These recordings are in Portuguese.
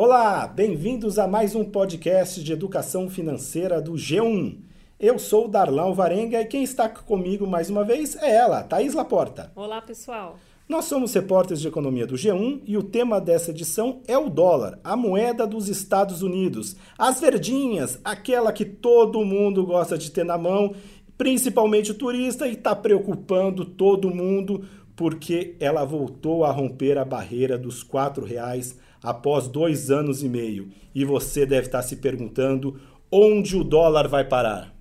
Olá, bem-vindos a mais um podcast de educação financeira do G1. Eu sou o Darlão Varenga e quem está comigo mais uma vez é ela, Thaís Laporta. Olá, pessoal. Nós somos repórteres de economia do G1 e o tema dessa edição é o dólar, a moeda dos Estados Unidos. As verdinhas, aquela que todo mundo gosta de ter na mão, principalmente o turista, e está preocupando todo mundo porque ela voltou a romper a barreira dos R$ reais após dois anos e meio. E você deve estar se perguntando onde o dólar vai parar.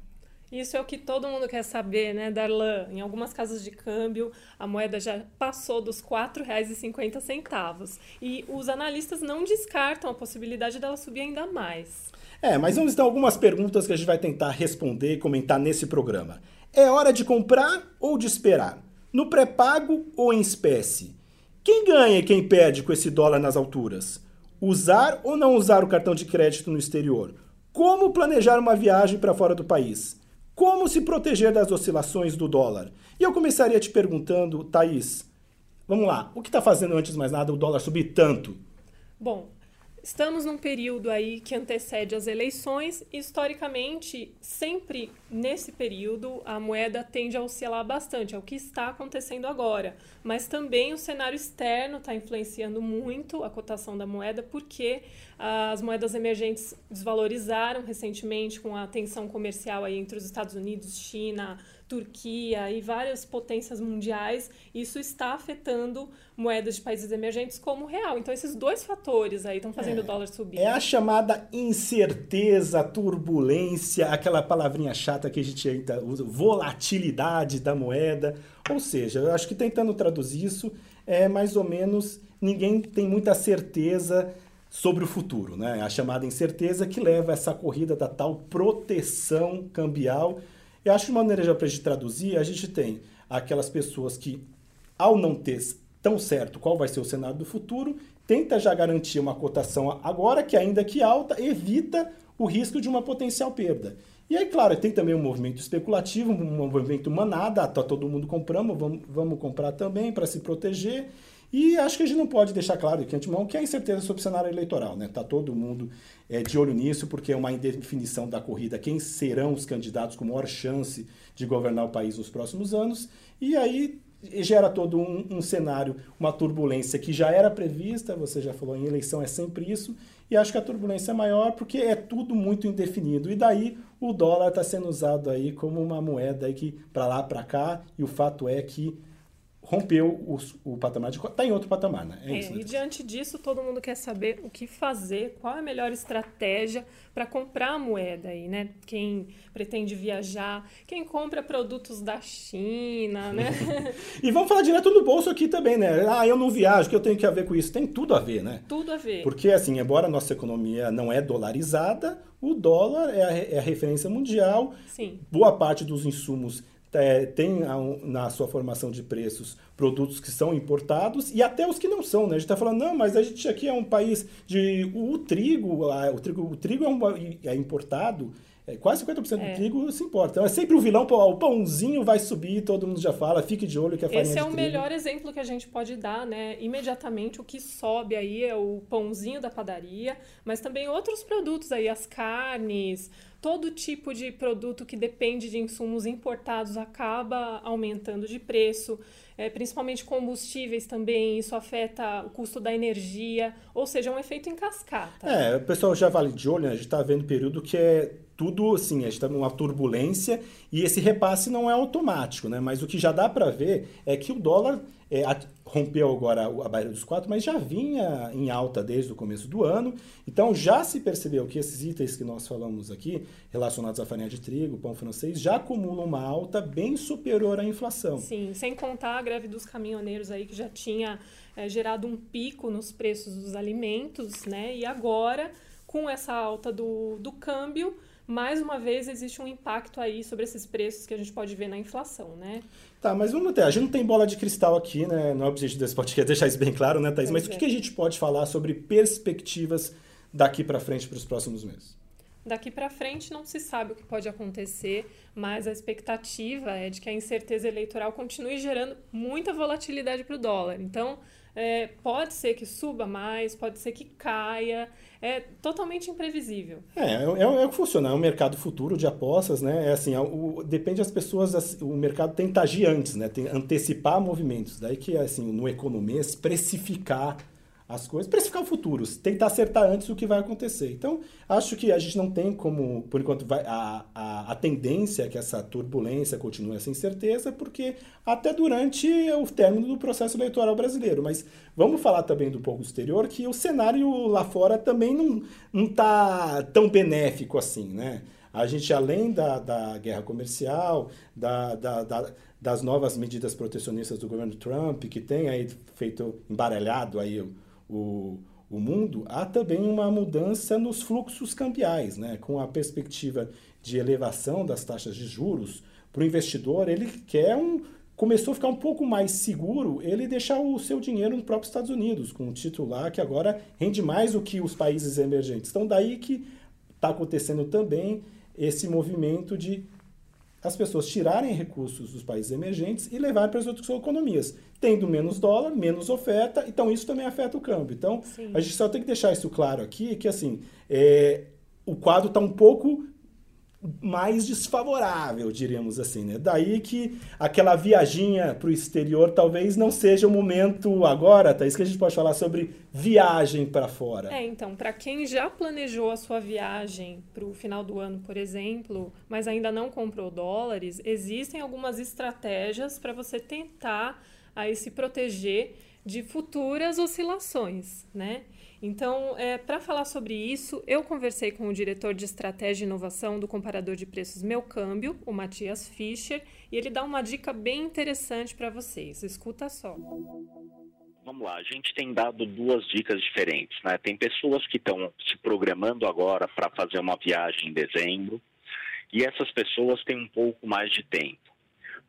Isso é o que todo mundo quer saber, né, Darlan? Em algumas casas de câmbio, a moeda já passou dos R$ 4,50 e os analistas não descartam a possibilidade dela subir ainda mais. É, mas vamos então algumas perguntas que a gente vai tentar responder e comentar nesse programa. É hora de comprar ou de esperar? No pré-pago ou em espécie? Quem ganha e quem perde com esse dólar nas alturas? Usar ou não usar o cartão de crédito no exterior? Como planejar uma viagem para fora do país? Como se proteger das oscilações do dólar? E eu começaria te perguntando, Thaís, vamos lá, o que está fazendo antes de mais nada o dólar subir tanto? Bom, Estamos num período aí que antecede as eleições historicamente, sempre nesse período a moeda tende a oscilar bastante, é o que está acontecendo agora. Mas também o cenário externo está influenciando muito a cotação da moeda, porque as moedas emergentes desvalorizaram recentemente com a tensão comercial aí entre os Estados Unidos, China, Turquia e várias potências mundiais, isso está afetando moedas de países emergentes como o real. Então, esses dois fatores aí estão fazendo é, o dólar subir. É a chamada incerteza, turbulência, aquela palavrinha chata que a gente ainda usa, volatilidade da moeda. Ou seja, eu acho que tentando traduzir isso, é mais ou menos ninguém tem muita certeza sobre o futuro, né? A chamada incerteza que leva a essa corrida da tal proteção cambial eu acho que uma maneira já para a gente traduzir, a gente tem aquelas pessoas que, ao não ter tão certo qual vai ser o cenário do futuro, tenta já garantir uma cotação agora que ainda que alta, evita o risco de uma potencial perda. E aí, claro, tem também um movimento especulativo, um movimento manada, tá todo mundo comprando, vamos, vamos comprar também para se proteger. E acho que a gente não pode deixar claro aqui antemão que há incerteza sobre o cenário eleitoral, né? Tá todo mundo é, de olho nisso, porque é uma indefinição da corrida, quem serão os candidatos com maior chance de governar o país nos próximos anos. E aí gera todo um, um, cenário, uma turbulência que já era prevista, você já falou, em eleição é sempre isso, e acho que a turbulência é maior porque é tudo muito indefinido. E daí o dólar está sendo usado aí como uma moeda que para lá, para cá, e o fato é que rompeu o, o patamar de está em outro patamar, né? É, é isso, né? E diante disso, todo mundo quer saber o que fazer, qual é a melhor estratégia para comprar a moeda aí, né? Quem pretende viajar, quem compra produtos da China, né? e vamos falar direto no bolso aqui também, né? Ah, eu não viajo, que eu tenho que a ver com isso? Tem tudo a ver, né? Tudo a ver. Porque assim, embora a nossa economia não é dolarizada, o dólar é a, é a referência mundial. Sim. Boa parte dos insumos é, tem na sua formação de preços produtos que são importados e até os que não são, né? A gente está falando, não, mas a gente aqui é um país de... O trigo, o trigo, o trigo é, um, é importado, é, quase 50% é. do trigo se importa. Então é sempre o vilão, o pãozinho vai subir, todo mundo já fala, fique de olho que a farinha Esse é o melhor exemplo que a gente pode dar, né? Imediatamente o que sobe aí é o pãozinho da padaria, mas também outros produtos aí, as carnes, todo tipo de produto que depende de insumos importados acaba aumentando de preço, é, principalmente combustíveis também, isso afeta o custo da energia, ou seja, é um efeito em cascata. É, o pessoal já vale de olho, né? a gente está vendo um período que é tudo assim, a gente está numa turbulência e esse repasse não é automático, né? Mas o que já dá para ver é que o dólar é, rompeu agora a barreira dos quatro, mas já vinha em alta desde o começo do ano. Então já se percebeu que esses itens que nós falamos aqui, relacionados à farinha de trigo, pão francês, já acumulam uma alta bem superior à inflação. Sim, sem contar a greve dos caminhoneiros aí que já tinha é, gerado um pico nos preços dos alimentos, né? E agora, com essa alta do, do câmbio, mais uma vez existe um impacto aí sobre esses preços que a gente pode ver na inflação, né? Tá, mas vamos ter. A gente não tem bola de cristal aqui, né? Não é o objetivo desse podcast deixar isso bem claro, né, Thaís? Pois mas é. o que a gente pode falar sobre perspectivas daqui para frente para os próximos meses? Daqui para frente não se sabe o que pode acontecer, mas a expectativa é de que a incerteza eleitoral continue gerando muita volatilidade para o dólar. Então, É, pode ser que suba mais, pode ser que caia. É totalmente imprevisível. É, é, é, é o que funciona. É um mercado futuro de apostas, né? É assim, é o, depende das pessoas, assim, o mercado tem que agir antes, né? Tem antecipar movimentos. Daí que, assim, no economês, precificar as coisas, precificar o futuro, tentar acertar antes o que vai acontecer. Então, acho que a gente não tem como, por enquanto, vai, a, a, a tendência é que essa turbulência continue essa incerteza, porque até durante o término do processo eleitoral brasileiro. Mas vamos falar também do pouco exterior, que o cenário lá fora também não está tão benéfico assim, né? A gente, além da, da guerra comercial, da, da, da, das novas medidas protecionistas do governo Trump, que tem aí feito embaralhado aí o, o mundo, há também uma mudança nos fluxos cambiais, né? com a perspectiva de elevação das taxas de juros. Para o investidor, ele quer um. Começou a ficar um pouco mais seguro ele deixar o seu dinheiro nos próprios Estados Unidos, com um titular que agora rende mais do que os países emergentes. Então, daí que está acontecendo também esse movimento de as pessoas tirarem recursos dos países emergentes e levarem para as outras economias. Tendo menos dólar, menos oferta, então isso também afeta o câmbio. Então, Sim. a gente só tem que deixar isso claro aqui, que assim, é, o quadro está um pouco mais desfavorável, diríamos assim, né? Daí que aquela viaginha para o exterior talvez não seja o momento agora, tá? Isso que a gente pode falar sobre viagem para fora. É, então, para quem já planejou a sua viagem para o final do ano, por exemplo, mas ainda não comprou dólares, existem algumas estratégias para você tentar aí se proteger de futuras oscilações, né? Então, é, para falar sobre isso, eu conversei com o diretor de estratégia e inovação do comparador de preços Meu Câmbio, o Matias Fischer, e ele dá uma dica bem interessante para vocês. Escuta só. Vamos lá, a gente tem dado duas dicas diferentes. Né? Tem pessoas que estão se programando agora para fazer uma viagem em dezembro, e essas pessoas têm um pouco mais de tempo.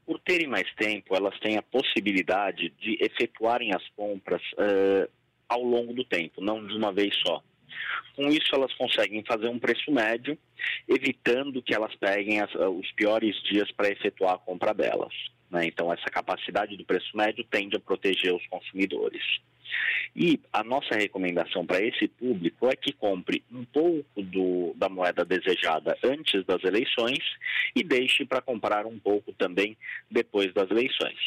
Por terem mais tempo, elas têm a possibilidade de efetuarem as compras uh, ao longo do tempo, não de uma vez só. Com isso, elas conseguem fazer um preço médio, evitando que elas peguem as, os piores dias para efetuar a compra delas. Né? Então, essa capacidade do preço médio tende a proteger os consumidores. E a nossa recomendação para esse público é que compre um pouco do, da moeda desejada antes das eleições e deixe para comprar um pouco também depois das eleições.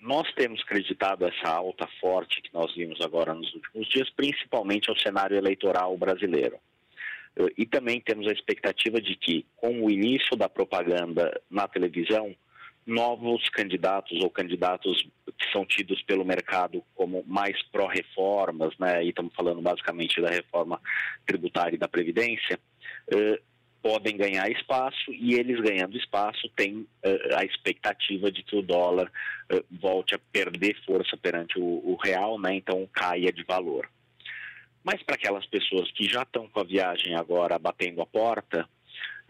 Nós temos creditado essa alta forte que nós vimos agora nos últimos dias, principalmente ao cenário eleitoral brasileiro. Eh, e também temos a expectativa de que, com o início da propaganda na televisão, novos candidatos ou candidatos que são tidos pelo mercado como mais pró-reformas, né, e estamos falando basicamente da reforma tributária e da Previdência, eh, podem ganhar espaço e eles ganhando espaço têm uh, a expectativa de que o dólar uh, volte a perder força perante o, o real, né? então caia de valor. Mas para aquelas pessoas que já estão com a viagem agora batendo a porta,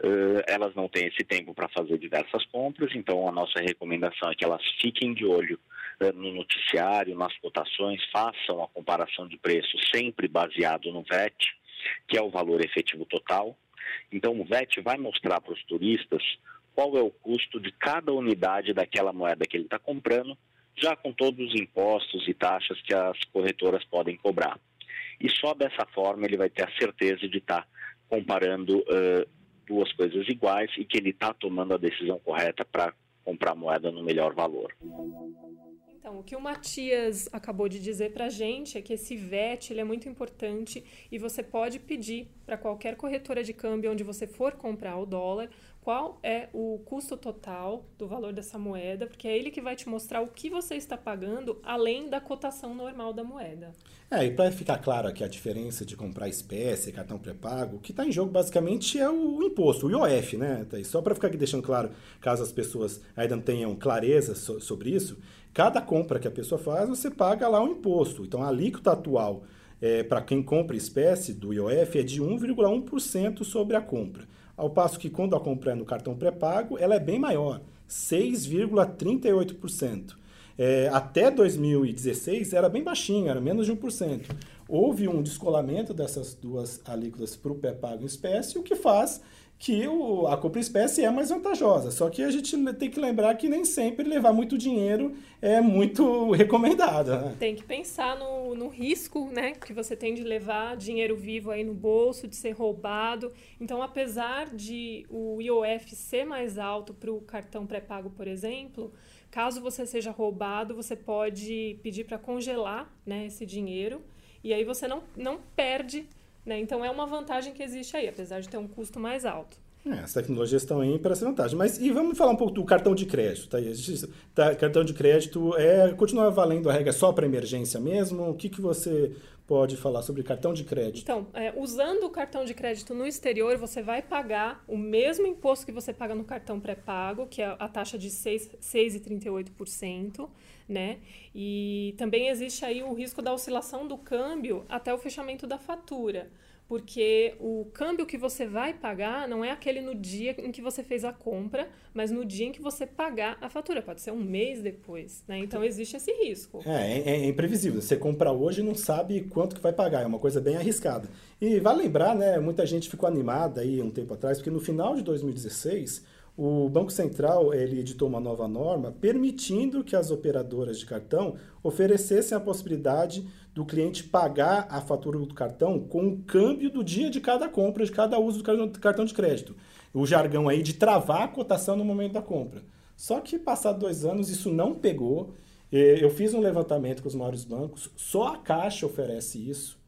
uh, elas não têm esse tempo para fazer diversas compras, então a nossa recomendação é que elas fiquem de olho no noticiário, nas cotações, façam a comparação de preços sempre baseado no VET, que é o valor efetivo total, então, o VET vai mostrar para os turistas qual é o custo de cada unidade daquela moeda que ele está comprando, já com todos os impostos e taxas que as corretoras podem cobrar. E só dessa forma ele vai ter a certeza de estar tá comparando uh, duas coisas iguais e que ele está tomando a decisão correta para comprar moeda no melhor valor. Então, o que o Matias acabou de dizer para a gente é que esse VET ele é muito importante e você pode pedir para qualquer corretora de câmbio onde você for comprar o dólar qual é o custo total do valor dessa moeda, porque é ele que vai te mostrar o que você está pagando além da cotação normal da moeda. É, e para ficar claro aqui a diferença de comprar espécie, cartão pré-pago, o que está em jogo basicamente é o imposto, o IOF, né? Só para ficar aqui deixando claro, caso as pessoas ainda não tenham clareza so sobre isso, Cada compra que a pessoa faz, você paga lá um imposto. Então, a alíquota atual é, para quem compra espécie do IOF é de 1,1% sobre a compra. Ao passo que quando a compra é no cartão pré-pago, ela é bem maior, 6,38%. É, até 2016 era bem baixinho, era menos de 1%. Houve um descolamento dessas duas alíquotas para o pré-pago em espécie, o que faz que o, a compra espécie é mais vantajosa. Só que a gente tem que lembrar que nem sempre levar muito dinheiro é muito recomendado. Né? Tem que pensar no, no risco né, que você tem de levar dinheiro vivo aí no bolso, de ser roubado. Então, apesar de o IOF ser mais alto para o cartão pré-pago, por exemplo, caso você seja roubado, você pode pedir para congelar né, esse dinheiro e aí você não, não perde né? Então é uma vantagem que existe aí, apesar de ter um custo mais alto. É, as tecnologias estão aí para essa vantagem. Mas e vamos falar um pouco do cartão de crédito. Tá? tá cartão de crédito é continua valendo a regra só para emergência mesmo? O que, que você pode falar sobre cartão de crédito? Então, é, usando o cartão de crédito no exterior, você vai pagar o mesmo imposto que você paga no cartão pré-pago, que é a taxa de 6,38%, né? E também existe aí o risco da oscilação do câmbio até o fechamento da fatura porque o câmbio que você vai pagar não é aquele no dia em que você fez a compra, mas no dia em que você pagar a fatura. Pode ser um mês depois, né? Então existe esse risco. É, é, é imprevisível. Você compra hoje e não sabe quanto que vai pagar. É uma coisa bem arriscada. E vale lembrar, né? Muita gente ficou animada aí um tempo atrás, porque no final de 2016 o Banco Central ele editou uma nova norma permitindo que as operadoras de cartão oferecessem a possibilidade do cliente pagar a fatura do cartão com o câmbio do dia de cada compra, de cada uso do cartão de crédito. O jargão aí de travar a cotação no momento da compra. Só que, passados dois anos, isso não pegou. Eu fiz um levantamento com os maiores bancos, só a Caixa oferece isso.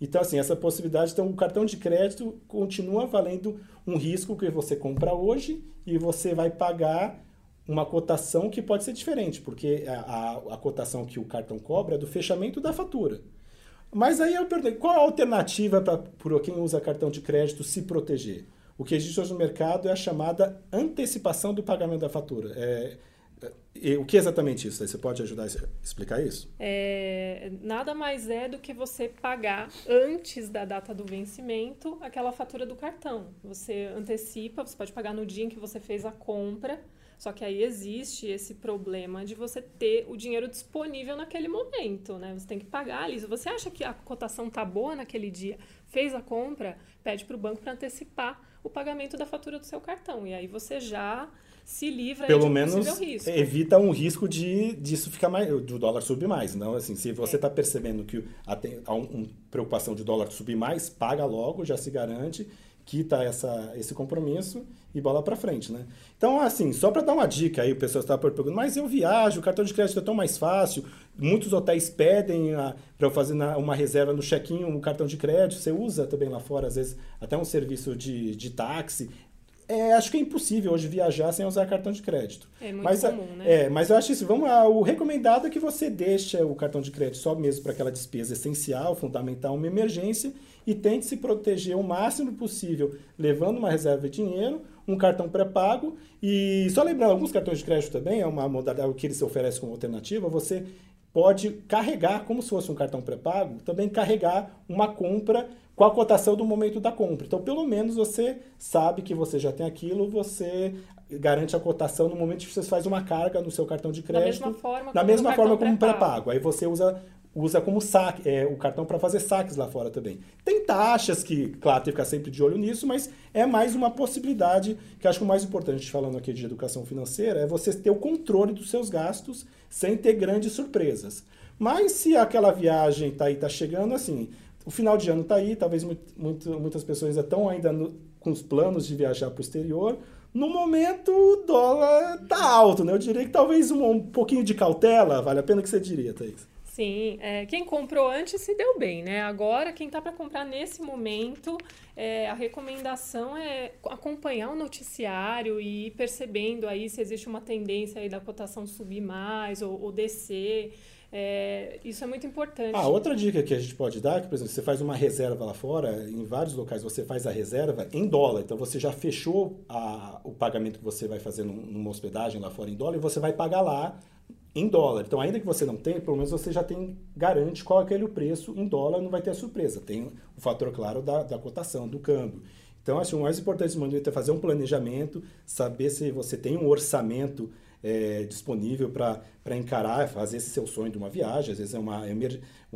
Então, assim, essa possibilidade, então, o cartão de crédito continua valendo um risco que você compra hoje e você vai pagar uma cotação que pode ser diferente, porque a, a, a cotação que o cartão cobra é do fechamento da fatura. Mas aí eu pergunto, qual a alternativa para quem usa cartão de crédito se proteger? O que existe hoje no mercado é a chamada antecipação do pagamento da fatura. É, e o que é exatamente isso? Você pode ajudar a explicar isso? É, nada mais é do que você pagar antes da data do vencimento aquela fatura do cartão. Você antecipa, você pode pagar no dia em que você fez a compra, só que aí existe esse problema de você ter o dinheiro disponível naquele momento, né? Você tem que pagar ali. Você acha que a cotação tá boa naquele dia, fez a compra, pede para o banco para antecipar o pagamento da fatura do seu cartão. E aí você já se livra Pelo de um menos risco. evita um risco de disso ficar mais, do dólar subir mais. Não, assim, se você está é. percebendo que há uma preocupação de dólar subir mais, paga logo, já se garante, quita essa, esse compromisso e bola para frente, né? Então, assim, só para dar uma dica aí, o pessoal está perguntando, mas eu viajo, o cartão de crédito é tão mais fácil, muitos hotéis pedem para eu fazer na, uma reserva no check-in um cartão de crédito, você usa também lá fora, às vezes, até um serviço de, de táxi, é, acho que é impossível hoje viajar sem usar cartão de crédito. É muito mas, comum, né? É, mas eu acho isso. Vamos, o recomendado é que você deixe o cartão de crédito só mesmo para aquela despesa essencial, fundamental, uma emergência, e tente se proteger o máximo possível, levando uma reserva de dinheiro, um cartão pré-pago. E só lembrando, alguns cartões de crédito também, é uma modalidade que eles oferecem como alternativa, você pode carregar, como se fosse um cartão pré-pago, também carregar uma compra com a cotação do momento da compra. Então, pelo menos você sabe que você já tem aquilo, você garante a cotação no momento que você faz uma carga no seu cartão de crédito. Da mesma forma, da mesma forma como pré-pago. Aí você usa usa como saque, é, o cartão para fazer saques lá fora também. Tem taxas que, claro, tem que ficar sempre de olho nisso, mas é mais uma possibilidade que acho que o mais importante, falando aqui de educação financeira, é você ter o controle dos seus gastos sem ter grandes surpresas. Mas se aquela viagem tá aí, tá chegando, assim, o final de ano está aí, talvez muito, muito, muitas pessoas ainda estão ainda no, com os planos de viajar para o exterior. No momento, o dólar está alto, né? Eu diria que talvez um, um, pouquinho de cautela vale a pena que você diria, Thaís. Sim, é, quem comprou antes se deu bem, né? Agora, quem está para comprar nesse momento, é, a recomendação é acompanhar o noticiário e ir percebendo aí se existe uma tendência aí da cotação subir mais ou, ou descer. É, isso é muito importante. Ah, outra dica que a gente pode dar, é que, por exemplo, você faz uma reserva lá fora, em vários locais você faz a reserva em dólar. Então você já fechou a, o pagamento que você vai fazer numa hospedagem lá fora em dólar e você vai pagar lá em dólar. Então, ainda que você não tenha, pelo menos você já tem, garante qual é aquele preço em dólar, não vai ter a surpresa. Tem o fator, claro, da, da cotação, do câmbio. Então, acho que o mais importante nesse momento é fazer um planejamento, saber se você tem um orçamento é, disponível para encarar, fazer esse seu sonho de uma viagem. Às vezes é uma,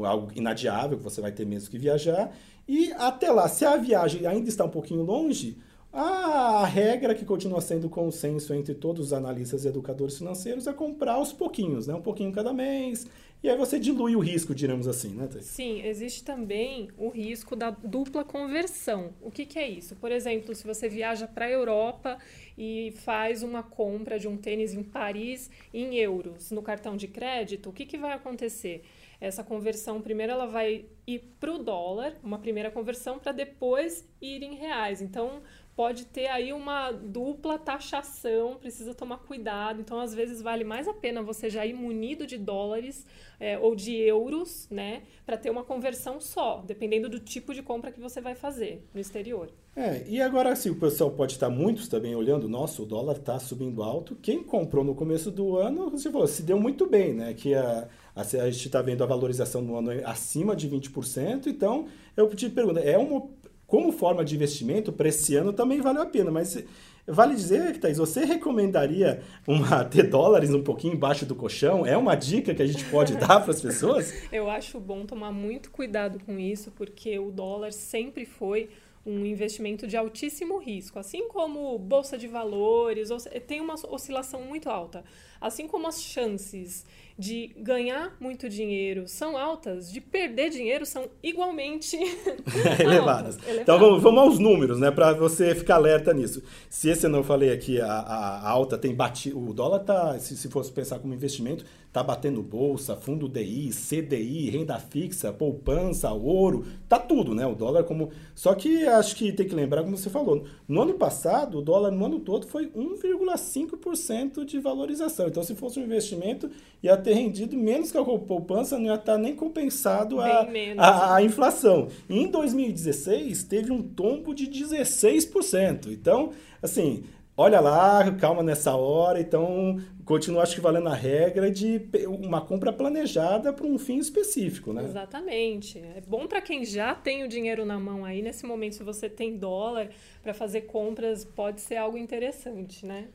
algo inadiável que você vai ter mesmo que viajar. E até lá, se a viagem ainda está um pouquinho longe, A regra que continua sendo consenso entre todos os analistas e educadores financeiros é comprar aos pouquinhos, né? Um pouquinho cada mês. E aí você dilui o risco, diremos assim, né, Thais? Sim, existe também o risco da dupla conversão. O que, que é isso? Por exemplo, se você viaja para a Europa e faz uma compra de um tênis em Paris em euros no cartão de crédito, o que, que vai acontecer? Essa conversão, primeiro ela vai ir para o dólar, uma primeira conversão, para depois ir em reais. Então, pode ter aí uma dupla taxação, precisa tomar cuidado. Então, às vezes, vale mais a pena você já ir munido de dólares é, ou de euros, né, para ter uma conversão só, dependendo do tipo de compra que você vai fazer no exterior. É, e agora, assim, o pessoal pode estar muitos também olhando, nossa, o dólar está subindo alto. Quem comprou no começo do ano, você falou, se deu muito bem, né? Que a, a, a gente está vendo a valorização no ano acima de 20%, então eu te pergunto, é uma como forma de investimento para esse ano também valeu a pena, mas vale dizer, Thaís, você recomendaria uma, ter dólares um pouquinho embaixo do colchão? É uma dica que a gente pode dar para as pessoas? Eu acho bom tomar muito cuidado com isso, porque o dólar sempre foi um investimento de altíssimo risco, assim como bolsa de valores, tem uma oscilação muito alta, assim como as chances de ganhar muito dinheiro são altas, de perder dinheiro são igualmente elevadas. elevadas. Então vamos, vamos, aos números, né, para você ficar alerta nisso. Se esse eu não falei aqui, a, a alta tem batido, o dólar tá, se, se fosse pensar como investimento, tá batendo bolsa, fundo DI, CDI, renda fixa, poupança, ouro, tá tudo, né? O dólar como. Só que acho que tem que lembrar, como você falou, no ano passado, o dólar no ano todo foi 1,5% de valorização. Então, se fosse um investimento, ia ter rendido menos que a poupança, não ia estar nem compensado a, a, a inflação. E em 2016, teve um tombo de 16%. Então, assim, olha lá, calma nessa hora, então continua acho que valendo a regra de uma compra planejada para um fim específico, né? Exatamente. É bom para quem já tem o dinheiro na mão aí, nesse momento se você tem dólar para fazer compras, pode ser algo interessante, né?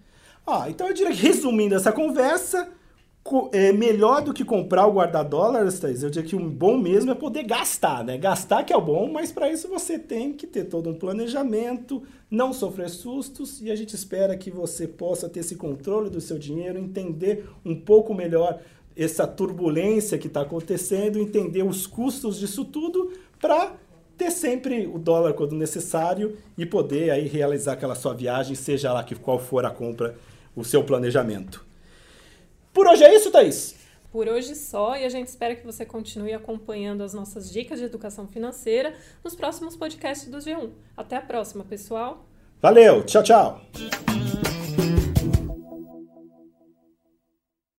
Ah, então eu diria que resumindo essa conversa, é melhor do que comprar ou guardar dólares, Thaís, eu diria que um bom mesmo é poder gastar, né? Gastar que é o bom, mas para isso você tem que ter todo um planejamento, não sofrer sustos e a gente espera que você possa ter esse controle do seu dinheiro, entender um pouco melhor essa turbulência que está acontecendo, entender os custos disso tudo para ter sempre o dólar quando necessário e poder aí realizar aquela sua viagem, seja lá que qual for a compra, o seu planejamento. Por hoje é isso, Thaís? Por hoje só, e a gente espera que você continue acompanhando as nossas dicas de educação financeira nos próximos podcasts do G1. Até a próxima, pessoal. Valeu, tchau, tchau.